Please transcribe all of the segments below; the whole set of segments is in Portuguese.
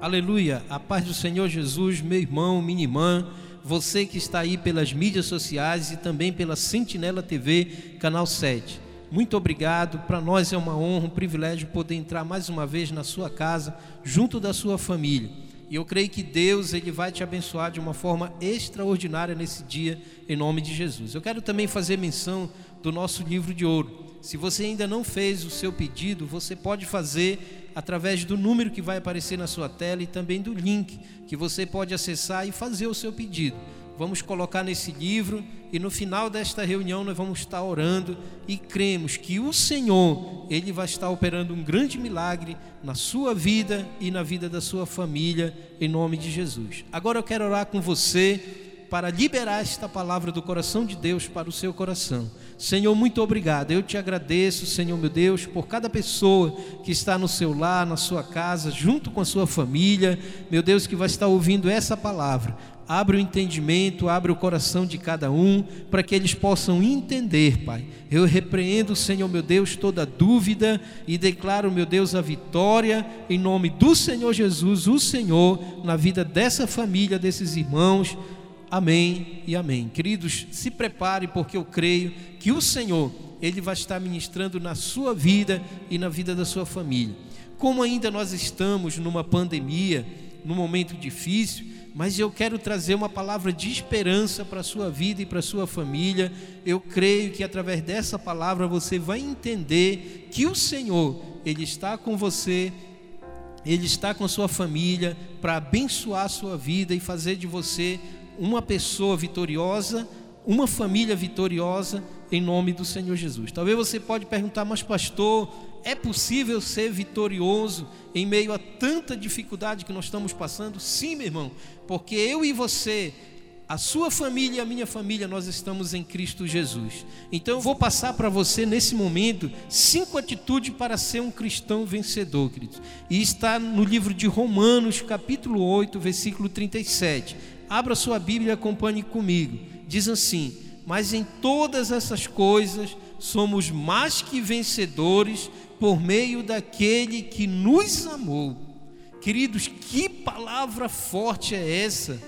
Aleluia. A paz do Senhor Jesus, meu irmão, minha irmã, você que está aí pelas mídias sociais e também pela Sentinela TV, canal 7. Muito obrigado. Para nós é uma honra, um privilégio poder entrar mais uma vez na sua casa, junto da sua família. E eu creio que Deus ele vai te abençoar de uma forma extraordinária nesse dia, em nome de Jesus. Eu quero também fazer menção do nosso livro de ouro. Se você ainda não fez o seu pedido, você pode fazer através do número que vai aparecer na sua tela e também do link que você pode acessar e fazer o seu pedido. Vamos colocar nesse livro e no final desta reunião nós vamos estar orando e cremos que o Senhor, ele vai estar operando um grande milagre na sua vida e na vida da sua família em nome de Jesus. Agora eu quero orar com você para liberar esta palavra do coração de Deus para o seu coração. Senhor, muito obrigado. Eu te agradeço, Senhor meu Deus, por cada pessoa que está no seu lar, na sua casa, junto com a sua família, meu Deus, que vai estar ouvindo essa palavra. Abre o entendimento, abre o coração de cada um, para que eles possam entender, Pai. Eu repreendo, Senhor meu Deus, toda dúvida e declaro, meu Deus, a vitória em nome do Senhor Jesus, o Senhor, na vida dessa família, desses irmãos Amém e amém. Queridos, se prepare porque eu creio que o Senhor, ele vai estar ministrando na sua vida e na vida da sua família. Como ainda nós estamos numa pandemia, num momento difícil, mas eu quero trazer uma palavra de esperança para a sua vida e para a sua família. Eu creio que através dessa palavra você vai entender que o Senhor, ele está com você, ele está com a sua família para abençoar a sua vida e fazer de você uma pessoa vitoriosa, uma família vitoriosa em nome do Senhor Jesus. Talvez você pode perguntar, mas pastor, é possível ser vitorioso em meio a tanta dificuldade que nós estamos passando? Sim, meu irmão, porque eu e você, a sua família e a minha família, nós estamos em Cristo Jesus. Então eu vou passar para você nesse momento cinco atitudes para ser um cristão vencedor, queridos. E está no livro de Romanos, capítulo 8, versículo 37. Abra sua Bíblia e acompanhe comigo. Diz assim: Mas em todas essas coisas somos mais que vencedores por meio daquele que nos amou. Queridos, que palavra forte é essa?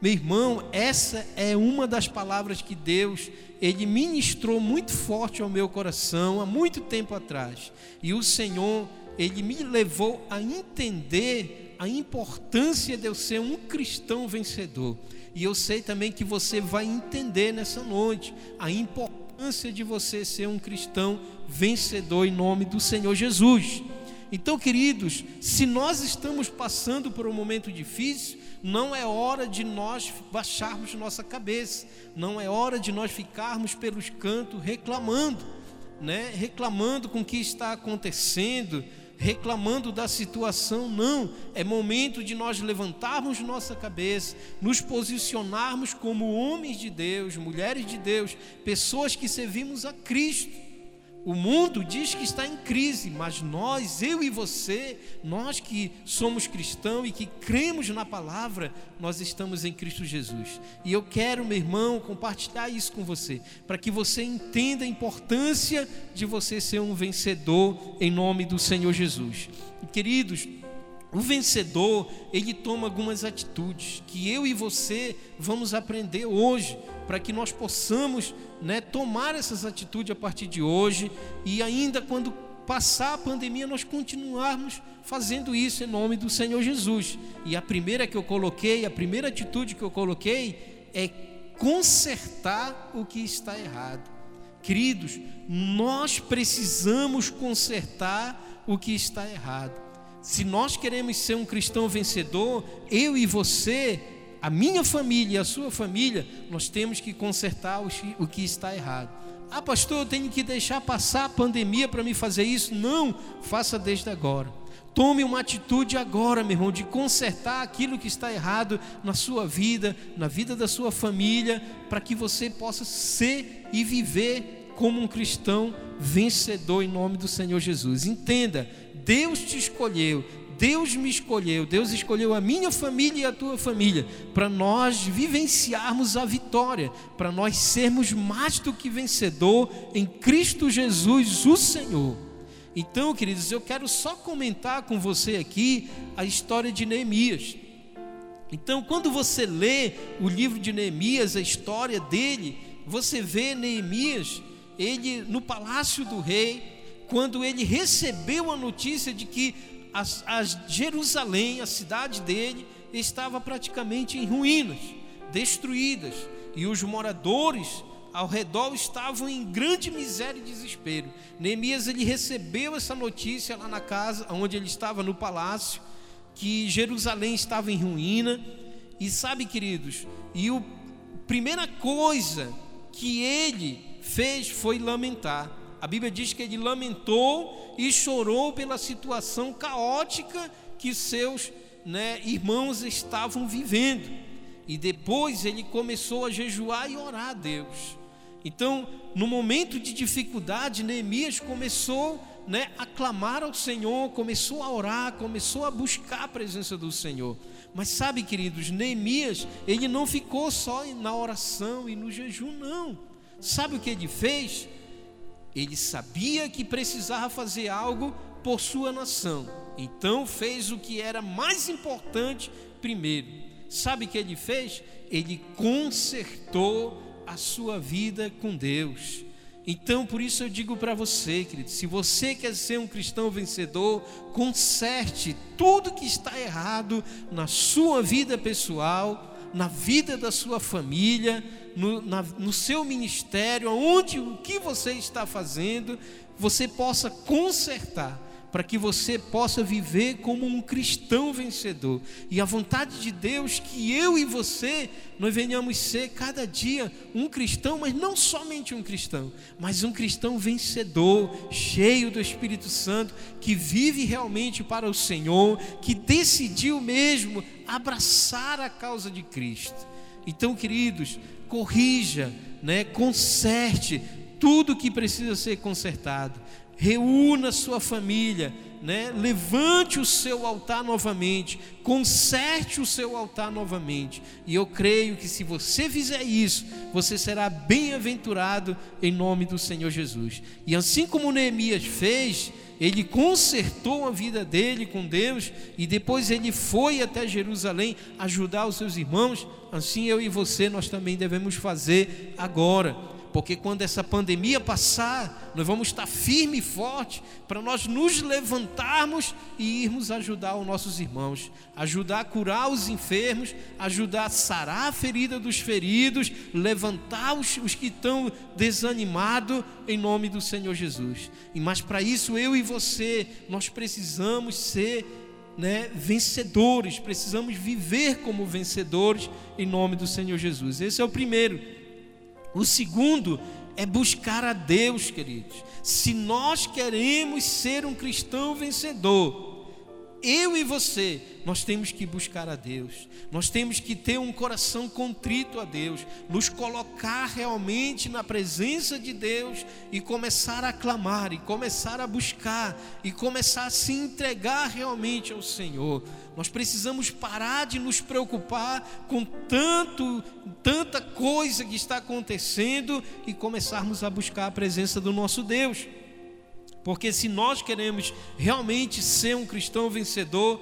Meu irmão, essa é uma das palavras que Deus ele ministrou muito forte ao meu coração há muito tempo atrás. E o Senhor, ele me levou a entender a importância de eu ser um cristão vencedor. E eu sei também que você vai entender nessa noite a importância de você ser um cristão vencedor em nome do Senhor Jesus. Então, queridos, se nós estamos passando por um momento difícil, não é hora de nós baixarmos nossa cabeça, não é hora de nós ficarmos pelos cantos reclamando, né? Reclamando com o que está acontecendo, reclamando da situação, não. É momento de nós levantarmos nossa cabeça, nos posicionarmos como homens de Deus, mulheres de Deus, pessoas que servimos a Cristo o mundo diz que está em crise, mas nós, eu e você, nós que somos cristãos e que cremos na palavra, nós estamos em Cristo Jesus. E eu quero, meu irmão, compartilhar isso com você, para que você entenda a importância de você ser um vencedor em nome do Senhor Jesus. Queridos, o vencedor, ele toma algumas atitudes que eu e você vamos aprender hoje para que nós possamos né, tomar essas atitudes a partir de hoje e ainda quando passar a pandemia nós continuarmos fazendo isso em nome do Senhor Jesus. E a primeira que eu coloquei, a primeira atitude que eu coloquei é consertar o que está errado. Queridos, nós precisamos consertar o que está errado. Se nós queremos ser um cristão vencedor, eu e você a minha família e a sua família, nós temos que consertar o que está errado. Ah, pastor, eu tenho que deixar passar a pandemia para me fazer isso? Não, faça desde agora. Tome uma atitude agora, meu irmão, de consertar aquilo que está errado na sua vida, na vida da sua família, para que você possa ser e viver como um cristão vencedor em nome do Senhor Jesus. Entenda, Deus te escolheu, Deus me escolheu, Deus escolheu a minha família e a tua família, para nós vivenciarmos a vitória, para nós sermos mais do que vencedor em Cristo Jesus, o Senhor. Então, queridos, eu quero só comentar com você aqui a história de Neemias. Então, quando você lê o livro de Neemias, a história dele, você vê Neemias, ele no palácio do rei, quando ele recebeu a notícia de que as, as Jerusalém, a cidade dele, estava praticamente em ruínas, destruídas, e os moradores ao redor estavam em grande miséria e desespero. Neemias ele recebeu essa notícia lá na casa, onde ele estava no palácio, que Jerusalém estava em ruína. E sabe, queridos, e a primeira coisa que ele fez foi lamentar. A Bíblia diz que ele lamentou e chorou pela situação caótica que seus né, irmãos estavam vivendo. E depois ele começou a jejuar e orar a Deus. Então, no momento de dificuldade, Neemias começou né, a clamar ao Senhor, começou a orar, começou a buscar a presença do Senhor. Mas sabe, queridos, Neemias, ele não ficou só na oração e no jejum, não. Sabe o que ele fez? Ele sabia que precisava fazer algo por sua nação. Então fez o que era mais importante primeiro. Sabe o que ele fez? Ele consertou a sua vida com Deus. Então, por isso eu digo para você, querido, se você quer ser um cristão vencedor, conserte tudo que está errado na sua vida pessoal, na vida da sua família, no, na, no seu ministério, onde o que você está fazendo, você possa consertar para que você possa viver como um cristão vencedor. E a vontade de Deus que eu e você nós venhamos ser cada dia um cristão, mas não somente um cristão, mas um cristão vencedor, cheio do Espírito Santo, que vive realmente para o Senhor, que decidiu mesmo abraçar a causa de Cristo. Então, queridos, corrija, né, conserte tudo que precisa ser consertado reúna sua família, né? levante o seu altar novamente, conserte o seu altar novamente. E eu creio que se você fizer isso, você será bem-aventurado em nome do Senhor Jesus. E assim como Neemias fez, ele consertou a vida dele com Deus e depois ele foi até Jerusalém ajudar os seus irmãos. Assim eu e você nós também devemos fazer agora porque quando essa pandemia passar, nós vamos estar firme e forte para nós nos levantarmos e irmos ajudar os nossos irmãos, ajudar a curar os enfermos, ajudar a sarar a ferida dos feridos, levantar os, os que estão desanimados em nome do Senhor Jesus. E mas para isso eu e você nós precisamos ser né, vencedores, precisamos viver como vencedores em nome do Senhor Jesus. Esse é o primeiro. O segundo é buscar a Deus, queridos. Se nós queremos ser um cristão vencedor, eu e você, nós temos que buscar a Deus, nós temos que ter um coração contrito a Deus, nos colocar realmente na presença de Deus e começar a clamar, e começar a buscar, e começar a se entregar realmente ao Senhor. Nós precisamos parar de nos preocupar com tanto, tanta coisa que está acontecendo e começarmos a buscar a presença do nosso Deus. Porque se nós queremos realmente ser um cristão vencedor,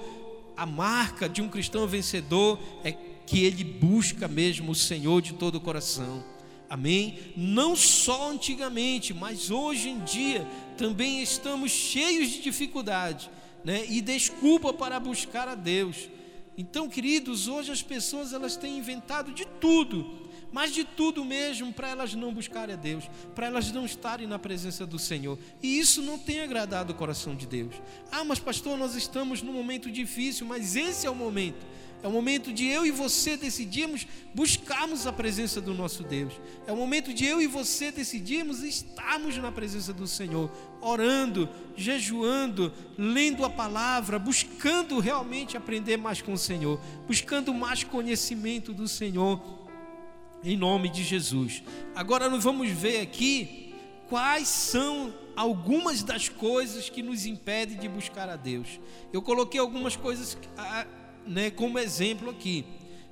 a marca de um cristão vencedor é que ele busca mesmo o Senhor de todo o coração. Amém? Não só antigamente, mas hoje em dia também estamos cheios de dificuldade, né? E desculpa para buscar a Deus. Então, queridos, hoje as pessoas elas têm inventado de tudo mas de tudo mesmo para elas não buscarem a Deus, para elas não estarem na presença do Senhor. E isso não tem agradado o coração de Deus. Ah, mas pastor, nós estamos num momento difícil, mas esse é o momento. É o momento de eu e você decidirmos buscarmos a presença do nosso Deus. É o momento de eu e você decidirmos estarmos na presença do Senhor, orando, jejuando, lendo a palavra, buscando realmente aprender mais com o Senhor, buscando mais conhecimento do Senhor em nome de Jesus. Agora nós vamos ver aqui quais são algumas das coisas que nos impedem de buscar a Deus. Eu coloquei algumas coisas né, como exemplo aqui.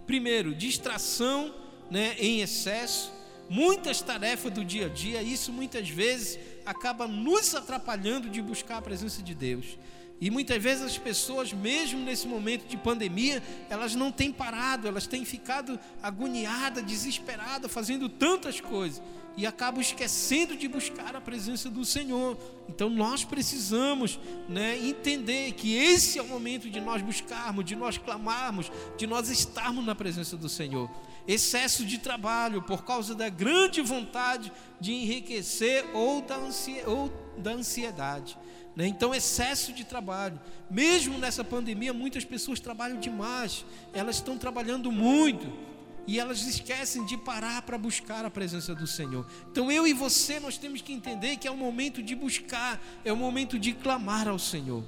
Primeiro, distração né, em excesso, muitas tarefas do dia a dia, isso muitas vezes acaba nos atrapalhando de buscar a presença de Deus. E muitas vezes as pessoas, mesmo nesse momento de pandemia, elas não têm parado, elas têm ficado agoniadas, desesperadas, fazendo tantas coisas e acabam esquecendo de buscar a presença do Senhor. Então nós precisamos né, entender que esse é o momento de nós buscarmos, de nós clamarmos, de nós estarmos na presença do Senhor. Excesso de trabalho por causa da grande vontade de enriquecer ou da ansiedade. Né? Então, excesso de trabalho. Mesmo nessa pandemia, muitas pessoas trabalham demais, elas estão trabalhando muito e elas esquecem de parar para buscar a presença do Senhor. Então eu e você nós temos que entender que é o momento de buscar, é o momento de clamar ao Senhor.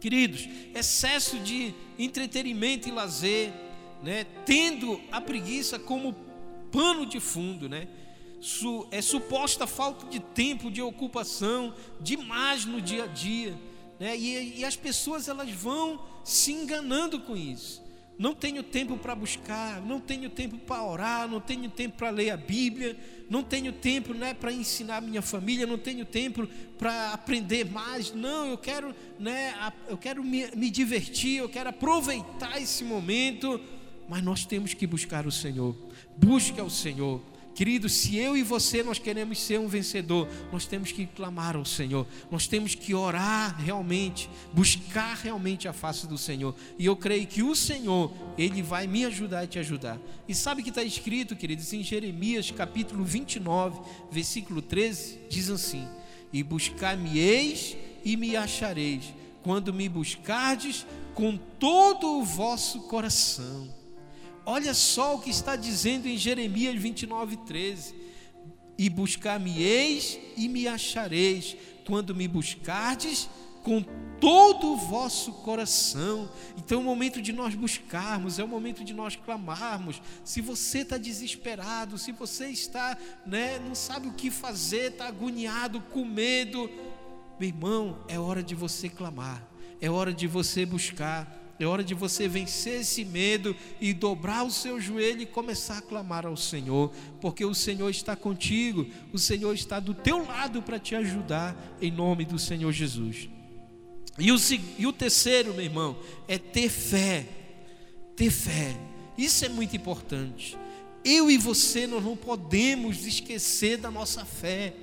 Queridos, excesso de entretenimento e lazer, né, tendo a preguiça como pano de fundo, né? É suposta falta de tempo, de ocupação, demais no dia a dia, né? E, e as pessoas elas vão se enganando com isso não tenho tempo para buscar, não tenho tempo para orar, não tenho tempo para ler a Bíblia, não tenho tempo né, para ensinar minha família, não tenho tempo para aprender mais. Não, eu quero, né, eu quero me, me divertir, eu quero aproveitar esse momento, mas nós temos que buscar o Senhor. Busque ao Senhor. Querido, se eu e você nós queremos ser um vencedor, nós temos que clamar ao Senhor, nós temos que orar realmente, buscar realmente a face do Senhor. E eu creio que o Senhor, Ele vai me ajudar e te ajudar. E sabe que está escrito, queridos, em Jeremias capítulo 29, versículo 13, diz assim: E buscar-me-eis e me achareis, quando me buscardes com todo o vosso coração. Olha só o que está dizendo em Jeremias 29, 13: E buscar-me-eis e me achareis, quando me buscardes com todo o vosso coração. Então é o momento de nós buscarmos, é o momento de nós clamarmos. Se você está desesperado, se você está, né, não sabe o que fazer, está agoniado, com medo, meu irmão, é hora de você clamar, é hora de você buscar. É hora de você vencer esse medo e dobrar o seu joelho e começar a clamar ao Senhor, porque o Senhor está contigo, o Senhor está do teu lado para te ajudar, em nome do Senhor Jesus. E o, e o terceiro, meu irmão, é ter fé. Ter fé. Isso é muito importante. Eu e você, nós não podemos esquecer da nossa fé.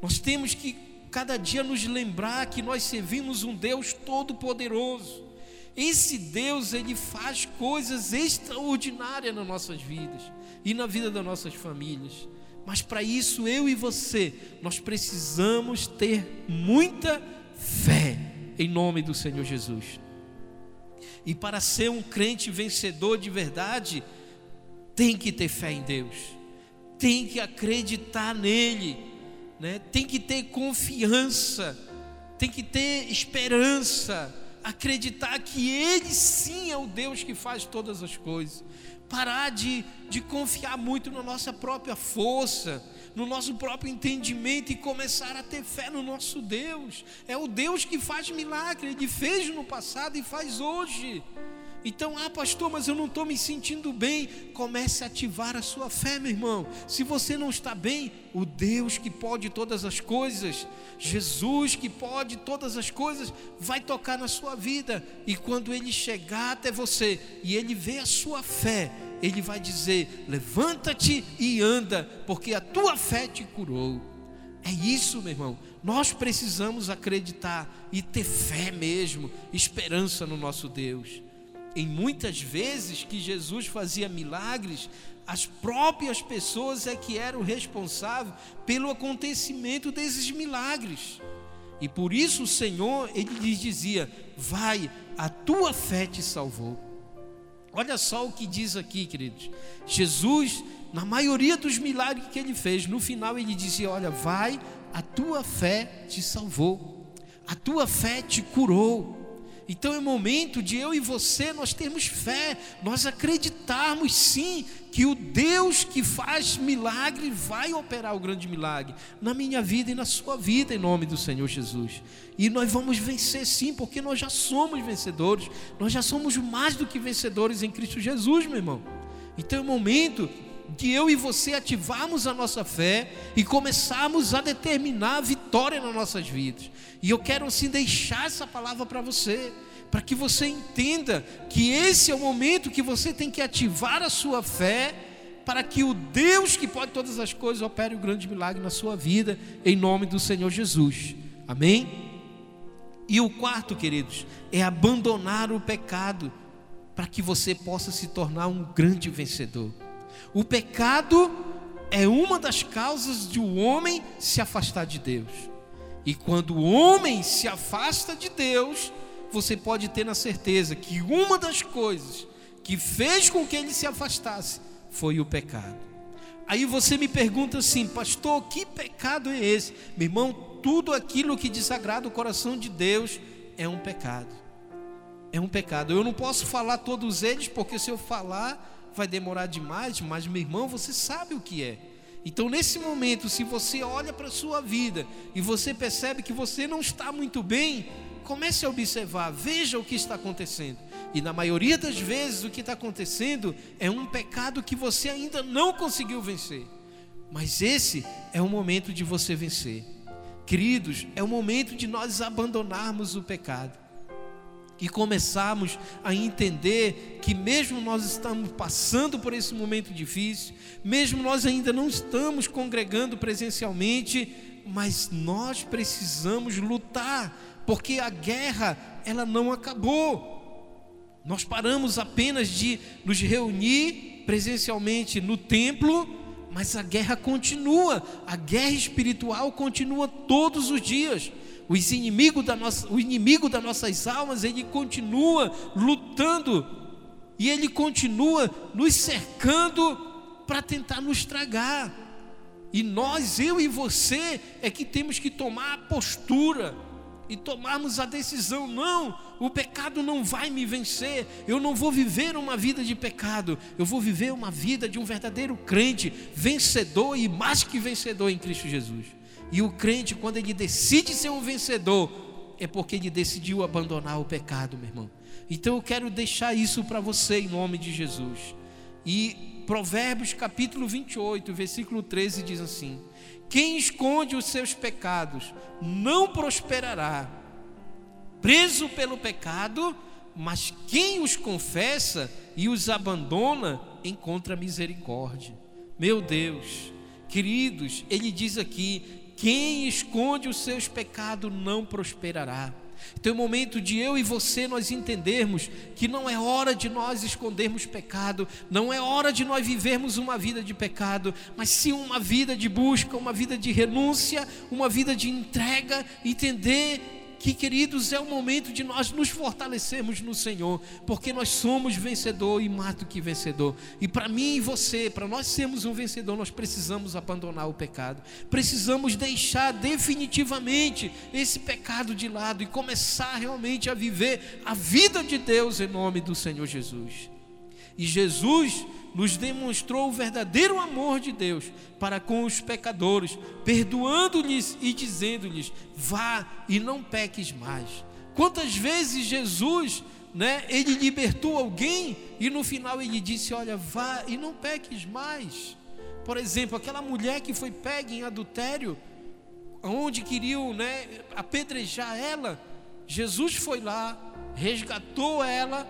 Nós temos que cada dia nos lembrar que nós servimos um Deus todo-poderoso esse Deus, ele faz coisas extraordinárias nas nossas vidas e na vida das nossas famílias. Mas para isso, eu e você, nós precisamos ter muita fé em nome do Senhor Jesus. E para ser um crente vencedor de verdade, tem que ter fé em Deus, tem que acreditar nele, né? tem que ter confiança, tem que ter esperança acreditar que Ele sim é o Deus que faz todas as coisas, parar de, de confiar muito na nossa própria força, no nosso próprio entendimento e começar a ter fé no nosso Deus. É o Deus que faz milagre, Ele fez no passado e faz hoje. Então, ah, pastor, mas eu não estou me sentindo bem. Comece a ativar a sua fé, meu irmão. Se você não está bem, o Deus que pode todas as coisas, Jesus que pode todas as coisas, vai tocar na sua vida. E quando ele chegar até você e ele vê a sua fé, ele vai dizer: levanta-te e anda, porque a tua fé te curou. É isso, meu irmão. Nós precisamos acreditar e ter fé mesmo, esperança no nosso Deus em muitas vezes que Jesus fazia milagres, as próprias pessoas é que eram responsáveis pelo acontecimento desses milagres. E por isso o Senhor, ele lhes dizia: Vai, a tua fé te salvou. Olha só o que diz aqui, queridos. Jesus, na maioria dos milagres que ele fez, no final ele dizia: Olha, vai, a tua fé te salvou, a tua fé te curou. Então é momento de eu e você nós termos fé, nós acreditarmos sim que o Deus que faz milagre vai operar o grande milagre na minha vida e na sua vida em nome do Senhor Jesus. E nós vamos vencer sim, porque nós já somos vencedores, nós já somos mais do que vencedores em Cristo Jesus, meu irmão. Então é momento de eu e você ativarmos a nossa fé e começarmos a determinar a vitória nas nossas vidas. E eu quero assim deixar essa palavra para você, para que você entenda que esse é o momento que você tem que ativar a sua fé para que o Deus que pode todas as coisas opere o grande milagre na sua vida, em nome do Senhor Jesus. Amém? E o quarto, queridos, é abandonar o pecado para que você possa se tornar um grande vencedor. O pecado é uma das causas de o um homem se afastar de Deus. E quando o homem se afasta de Deus, você pode ter na certeza que uma das coisas que fez com que ele se afastasse foi o pecado. Aí você me pergunta assim, pastor, que pecado é esse? Meu irmão, tudo aquilo que desagrada o coração de Deus é um pecado. É um pecado. Eu não posso falar todos eles, porque se eu falar, vai demorar demais, mas meu irmão, você sabe o que é. Então, nesse momento, se você olha para a sua vida e você percebe que você não está muito bem, comece a observar, veja o que está acontecendo. E na maioria das vezes, o que está acontecendo é um pecado que você ainda não conseguiu vencer. Mas esse é o momento de você vencer. Queridos, é o momento de nós abandonarmos o pecado e começarmos a entender que, mesmo nós estamos passando por esse momento difícil, mesmo nós ainda não estamos congregando presencialmente, mas nós precisamos lutar, porque a guerra ela não acabou. Nós paramos apenas de nos reunir presencialmente no templo, mas a guerra continua, a guerra espiritual continua todos os dias. O inimigo, da nossa, o inimigo das nossas almas, ele continua lutando e ele continua nos cercando para tentar nos tragar. E nós, eu e você, é que temos que tomar a postura e tomarmos a decisão: não, o pecado não vai me vencer, eu não vou viver uma vida de pecado, eu vou viver uma vida de um verdadeiro crente, vencedor e mais que vencedor em Cristo Jesus. E o crente, quando ele decide ser um vencedor, é porque ele decidiu abandonar o pecado, meu irmão. Então eu quero deixar isso para você em nome de Jesus. E Provérbios capítulo 28, versículo 13 diz assim: Quem esconde os seus pecados não prosperará, preso pelo pecado, mas quem os confessa e os abandona encontra misericórdia. Meu Deus, queridos, ele diz aqui: quem esconde os seus pecados não prosperará. Então é o momento de eu e você nós entendermos que não é hora de nós escondermos pecado, não é hora de nós vivermos uma vida de pecado, mas sim uma vida de busca, uma vida de renúncia, uma vida de entrega, entender que, queridos, é o momento de nós nos fortalecermos no Senhor, porque nós somos vencedor e mais do que vencedor. E para mim e você, para nós sermos um vencedor, nós precisamos abandonar o pecado, precisamos deixar definitivamente esse pecado de lado e começar realmente a viver a vida de Deus em nome do Senhor Jesus. E Jesus nos demonstrou o verdadeiro amor de Deus para com os pecadores, perdoando-lhes e dizendo-lhes: vá e não peques mais. Quantas vezes Jesus, né, ele libertou alguém e no final ele disse: olha, vá e não peques mais. Por exemplo, aquela mulher que foi pega em adultério, onde queriam né, apedrejar ela, Jesus foi lá, resgatou ela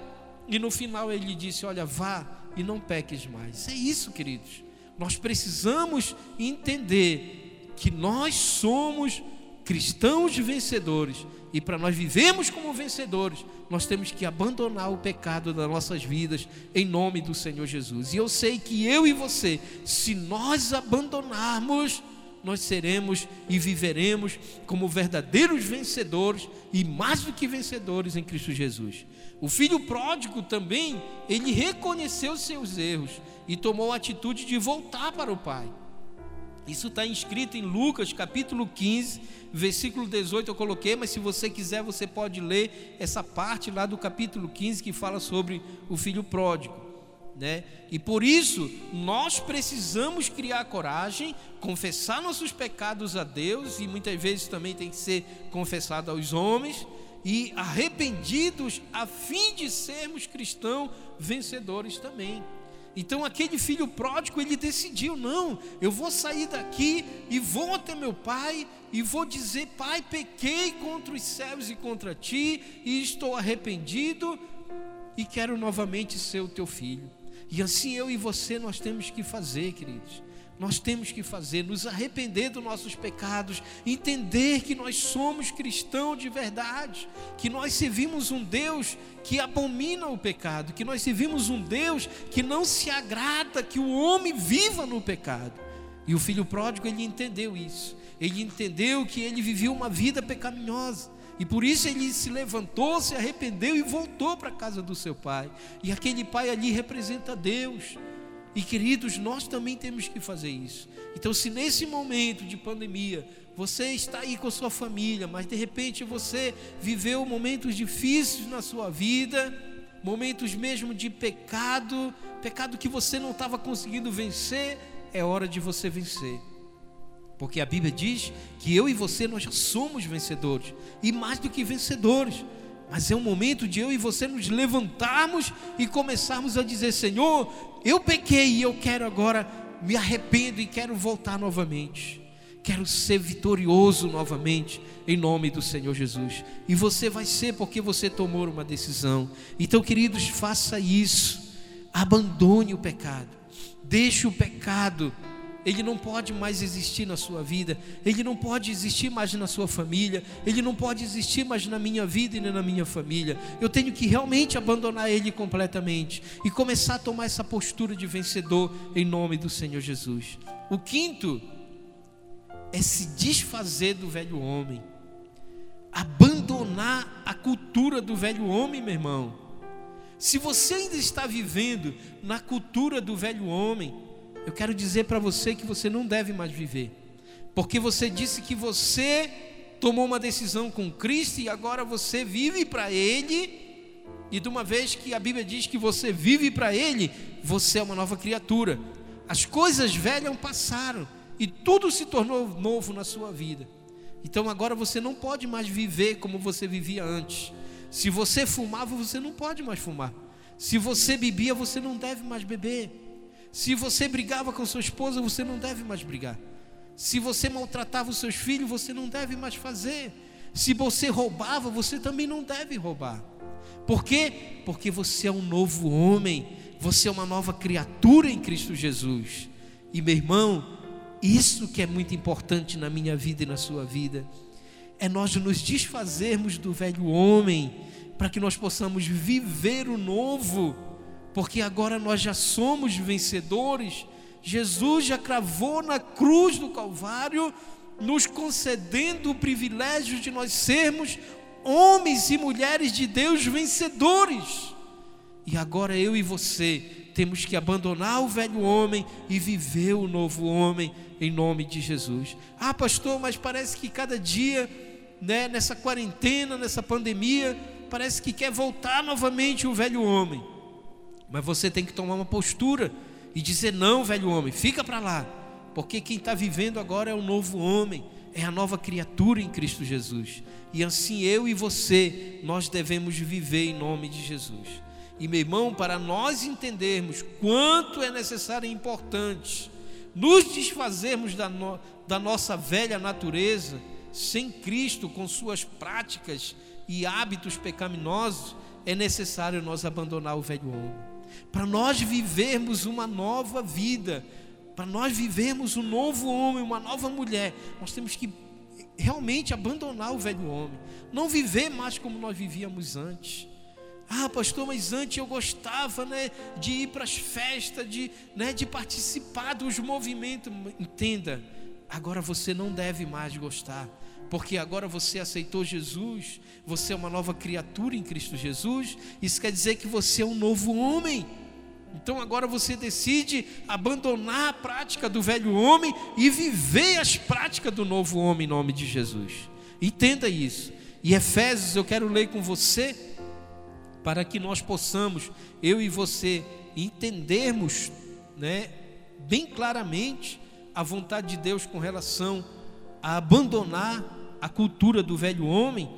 e no final ele disse: Olha, vá e não peques mais. É isso, queridos. Nós precisamos entender que nós somos cristãos vencedores e para nós vivermos como vencedores, nós temos que abandonar o pecado das nossas vidas em nome do Senhor Jesus. E eu sei que eu e você, se nós abandonarmos, nós seremos e viveremos como verdadeiros vencedores e mais do que vencedores em Cristo Jesus. O filho pródigo também, ele reconheceu seus erros e tomou a atitude de voltar para o pai. Isso está escrito em Lucas capítulo 15, versículo 18. Eu coloquei, mas se você quiser, você pode ler essa parte lá do capítulo 15 que fala sobre o filho pródigo. Né? E por isso nós precisamos criar coragem, confessar nossos pecados a Deus, e muitas vezes também tem que ser confessado aos homens, e arrependidos a fim de sermos cristãos vencedores também. Então aquele filho pródigo, ele decidiu: não, eu vou sair daqui e vou até meu pai e vou dizer: Pai, pequei contra os céus e contra ti, e estou arrependido e quero novamente ser o teu filho. E assim eu e você nós temos que fazer, queridos nós temos que fazer, nos arrepender dos nossos pecados, entender que nós somos cristãos de verdade, que nós servimos um Deus que abomina o pecado, que nós servimos um Deus que não se agrada que o homem viva no pecado. E o filho pródigo, ele entendeu isso. Ele entendeu que ele vivia uma vida pecaminosa. E por isso ele se levantou, se arrependeu e voltou para a casa do seu pai. E aquele pai ali representa Deus. E queridos, nós também temos que fazer isso. Então, se nesse momento de pandemia você está aí com a sua família, mas de repente você viveu momentos difíceis na sua vida, momentos mesmo de pecado, pecado que você não estava conseguindo vencer, é hora de você vencer. Porque a Bíblia diz que eu e você nós já somos vencedores, e mais do que vencedores. Mas é um momento de eu e você nos levantarmos e começarmos a dizer: Senhor, eu pequei e eu quero agora, me arrependo e quero voltar novamente. Quero ser vitorioso novamente, em nome do Senhor Jesus. E você vai ser porque você tomou uma decisão. Então, queridos, faça isso. Abandone o pecado. Deixe o pecado ele não pode mais existir na sua vida, ele não pode existir mais na sua família, ele não pode existir mais na minha vida e nem na minha família. Eu tenho que realmente abandonar ele completamente e começar a tomar essa postura de vencedor em nome do Senhor Jesus. O quinto é se desfazer do velho homem, abandonar a cultura do velho homem, meu irmão. Se você ainda está vivendo na cultura do velho homem, eu quero dizer para você que você não deve mais viver, porque você disse que você tomou uma decisão com Cristo e agora você vive para Ele, e de uma vez que a Bíblia diz que você vive para Ele, você é uma nova criatura. As coisas velhas passaram e tudo se tornou novo na sua vida. Então agora você não pode mais viver como você vivia antes. Se você fumava, você não pode mais fumar. Se você bebia, você não deve mais beber. Se você brigava com sua esposa, você não deve mais brigar. Se você maltratava os seus filhos, você não deve mais fazer. Se você roubava, você também não deve roubar. Por quê? Porque você é um novo homem, você é uma nova criatura em Cristo Jesus. E meu irmão, isso que é muito importante na minha vida e na sua vida, é nós nos desfazermos do velho homem, para que nós possamos viver o novo porque agora nós já somos vencedores. Jesus já cravou na cruz do Calvário, nos concedendo o privilégio de nós sermos homens e mulheres de Deus vencedores. E agora eu e você temos que abandonar o velho homem e viver o novo homem em nome de Jesus. Ah, pastor, mas parece que cada dia, né, nessa quarentena, nessa pandemia, parece que quer voltar novamente o velho homem. Mas você tem que tomar uma postura e dizer: não, velho homem, fica para lá. Porque quem está vivendo agora é o novo homem, é a nova criatura em Cristo Jesus. E assim eu e você, nós devemos viver em nome de Jesus. E meu irmão, para nós entendermos quanto é necessário e importante nos desfazermos da, no, da nossa velha natureza, sem Cristo, com suas práticas e hábitos pecaminosos, é necessário nós abandonar o velho homem para nós vivermos uma nova vida, para nós vivermos um novo homem, uma nova mulher, nós temos que realmente abandonar o velho homem, não viver mais como nós vivíamos antes. Ah, pastor, mas antes eu gostava né, de ir para as festas, de, né, de participar dos movimentos. Entenda, agora você não deve mais gostar, porque agora você aceitou Jesus, você é uma nova criatura em Cristo Jesus, isso quer dizer que você é um novo homem. Então agora você decide abandonar a prática do velho homem e viver as práticas do novo homem em nome de Jesus. Entenda isso. E Efésios eu quero ler com você para que nós possamos, eu e você, entendermos, né, bem claramente a vontade de Deus com relação a abandonar a cultura do velho homem.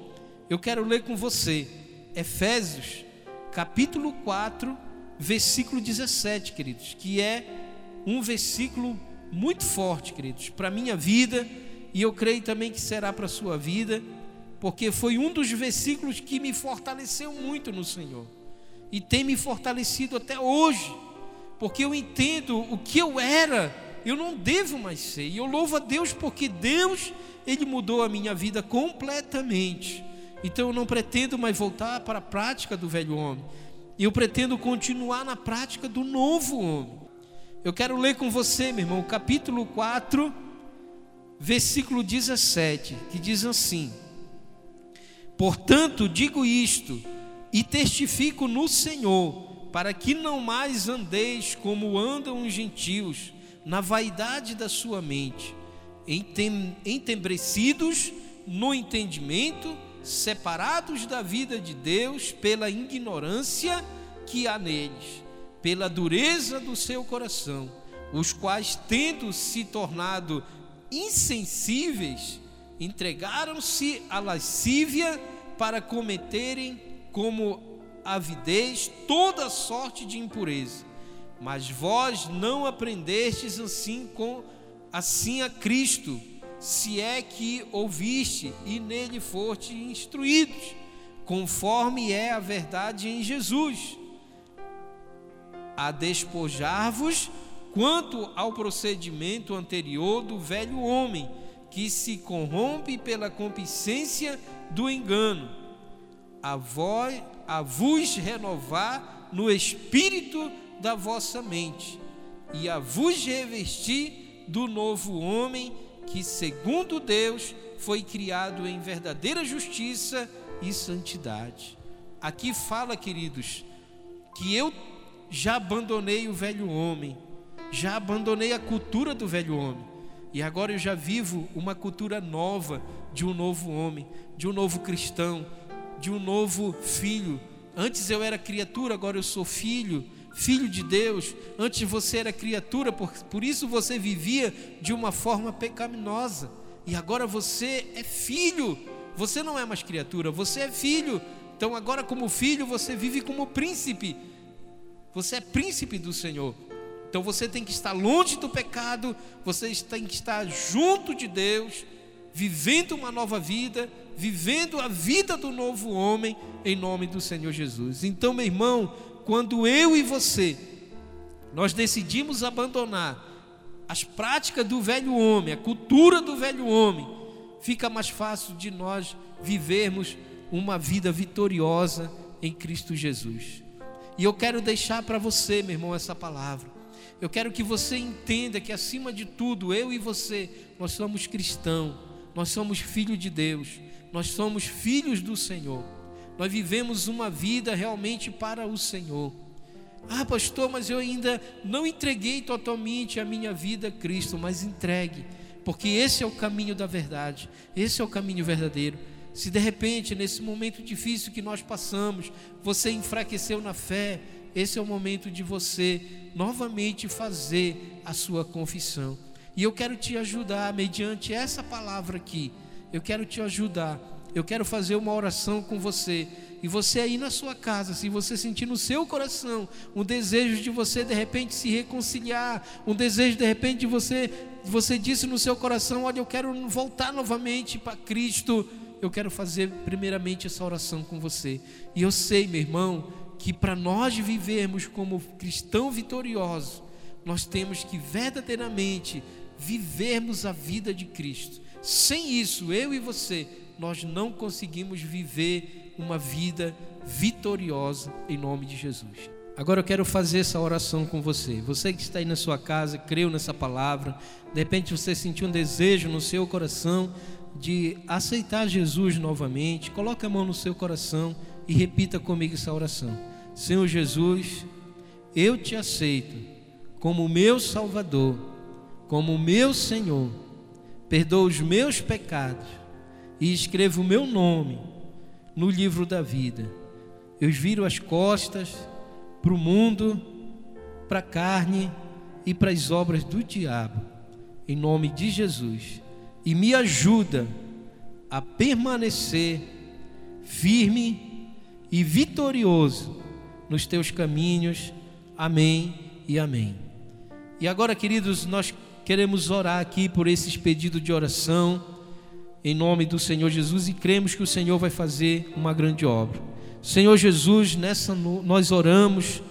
Eu quero ler com você Efésios capítulo 4 versículo 17, queridos, que é um versículo muito forte, queridos, para a minha vida e eu creio também que será para a sua vida, porque foi um dos versículos que me fortaleceu muito no Senhor e tem me fortalecido até hoje, porque eu entendo o que eu era, eu não devo mais ser, e eu louvo a Deus porque Deus, Ele mudou a minha vida completamente. Então eu não pretendo mais voltar para a prática do velho homem, eu pretendo continuar na prática do novo homem. Eu quero ler com você, meu irmão, capítulo 4, versículo 17, que diz assim: Portanto, digo isto, e testifico no Senhor, para que não mais andeis como andam os gentios, na vaidade da sua mente, entebrecidos no entendimento, separados da vida de Deus pela ignorância que há neles, pela dureza do seu coração, os quais, tendo se tornado insensíveis, entregaram-se à lascívia para cometerem como avidez toda sorte de impureza. Mas vós não aprendestes assim com assim a Cristo se é que ouviste e nele foste instruídos, conforme é a verdade em Jesus, a despojar-vos quanto ao procedimento anterior do velho homem, que se corrompe pela concupiscência do engano, a, vós, a vos renovar no espírito da vossa mente, e a vos revestir do novo homem que, segundo Deus, foi criado em verdadeira justiça e santidade. Aqui fala, queridos, que eu já abandonei o velho homem, já abandonei a cultura do velho homem, e agora eu já vivo uma cultura nova de um novo homem, de um novo cristão, de um novo filho. Antes eu era criatura, agora eu sou filho filho de Deus, antes você era criatura, por, por isso você vivia de uma forma pecaminosa, e agora você é filho, você não é mais criatura, você é filho, então agora, como filho, você vive como príncipe, você é príncipe do Senhor. Então você tem que estar longe do pecado, você tem que estar junto de Deus, vivendo uma nova vida, vivendo a vida do novo homem, em nome do Senhor Jesus. Então, meu irmão, quando eu e você nós decidimos abandonar as práticas do velho homem, a cultura do velho homem, fica mais fácil de nós vivermos uma vida vitoriosa em Cristo Jesus. E eu quero deixar para você, meu irmão, essa palavra. Eu quero que você entenda que acima de tudo, eu e você, nós somos cristãos, nós somos filhos de Deus, nós somos filhos do Senhor nós vivemos uma vida realmente para o Senhor. Ah, pastor, mas eu ainda não entreguei totalmente a minha vida a Cristo, mas entregue, porque esse é o caminho da verdade, esse é o caminho verdadeiro. Se de repente, nesse momento difícil que nós passamos, você enfraqueceu na fé, esse é o momento de você novamente fazer a sua confissão. E eu quero te ajudar, mediante essa palavra aqui, eu quero te ajudar eu quero fazer uma oração com você. E você aí na sua casa, se você sentir no seu coração um desejo de você de repente se reconciliar, um desejo de repente de você, você disse no seu coração, olha, eu quero voltar novamente para Cristo. Eu quero fazer primeiramente essa oração com você. E eu sei, meu irmão, que para nós vivermos como cristão vitorioso, nós temos que verdadeiramente vivermos a vida de Cristo. Sem isso, eu e você nós não conseguimos viver uma vida vitoriosa em nome de Jesus. Agora eu quero fazer essa oração com você. Você que está aí na sua casa, creu nessa palavra, de repente você sentiu um desejo no seu coração de aceitar Jesus novamente, coloque a mão no seu coração e repita comigo essa oração. Senhor Jesus, eu te aceito como meu Salvador, como meu Senhor. Perdoa os meus pecados e escrevo o meu nome no livro da vida. Eu viro as costas para o mundo, para a carne e para as obras do diabo, em nome de Jesus, e me ajuda a permanecer firme e vitorioso nos teus caminhos, Amém e amém. E agora, queridos, nós queremos orar aqui por esses pedidos de oração, em nome do Senhor Jesus, e cremos que o Senhor vai fazer uma grande obra. Senhor Jesus, nessa nós oramos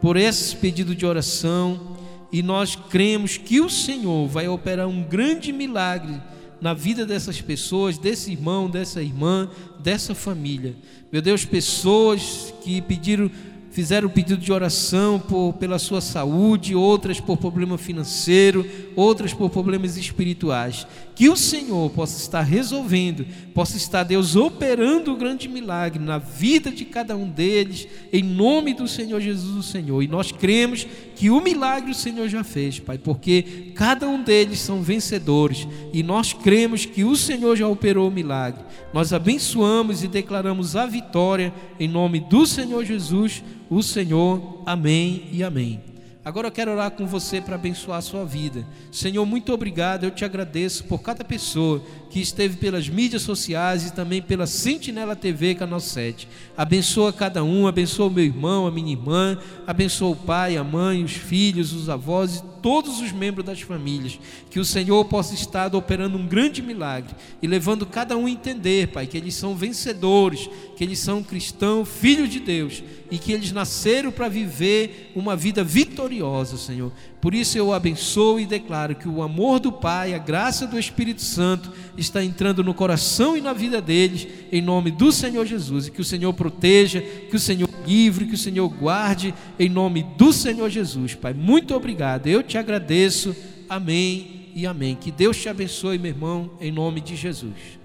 por esse pedido de oração e nós cremos que o Senhor vai operar um grande milagre na vida dessas pessoas, desse irmão, dessa irmã, dessa família. Meu Deus, pessoas que pediram fizeram pedido de oração por, pela sua saúde, outras por problema financeiro, outras por problemas espirituais. Que o Senhor possa estar resolvendo, possa estar Deus operando o grande milagre na vida de cada um deles, em nome do Senhor Jesus, o Senhor. E nós cremos que o milagre o Senhor já fez, Pai, porque cada um deles são vencedores e nós cremos que o Senhor já operou o milagre. Nós abençoamos e declaramos a vitória em nome do Senhor Jesus o Senhor. Amém e amém. Agora eu quero orar com você para abençoar a sua vida. Senhor, muito obrigado. Eu te agradeço por cada pessoa que esteve pelas mídias sociais e também pela Sentinela TV Canal 7. Abençoa cada um, abençoa o meu irmão, a minha irmã, abençoa o pai, a mãe, os filhos, os avós e todos os membros das famílias. Que o Senhor possa estar operando um grande milagre e levando cada um a entender, Pai, que eles são vencedores, que eles são cristãos, filhos de Deus e que eles nasceram para viver uma vida vitoriosa, Senhor. Por isso eu abençoo e declaro que o amor do Pai, a graça do Espírito Santo está entrando no coração e na vida deles, em nome do Senhor Jesus. E que o Senhor proteja, que o Senhor livre, que o Senhor guarde, em nome do Senhor Jesus. Pai, muito obrigado. Eu te agradeço. Amém e amém. Que Deus te abençoe, meu irmão, em nome de Jesus.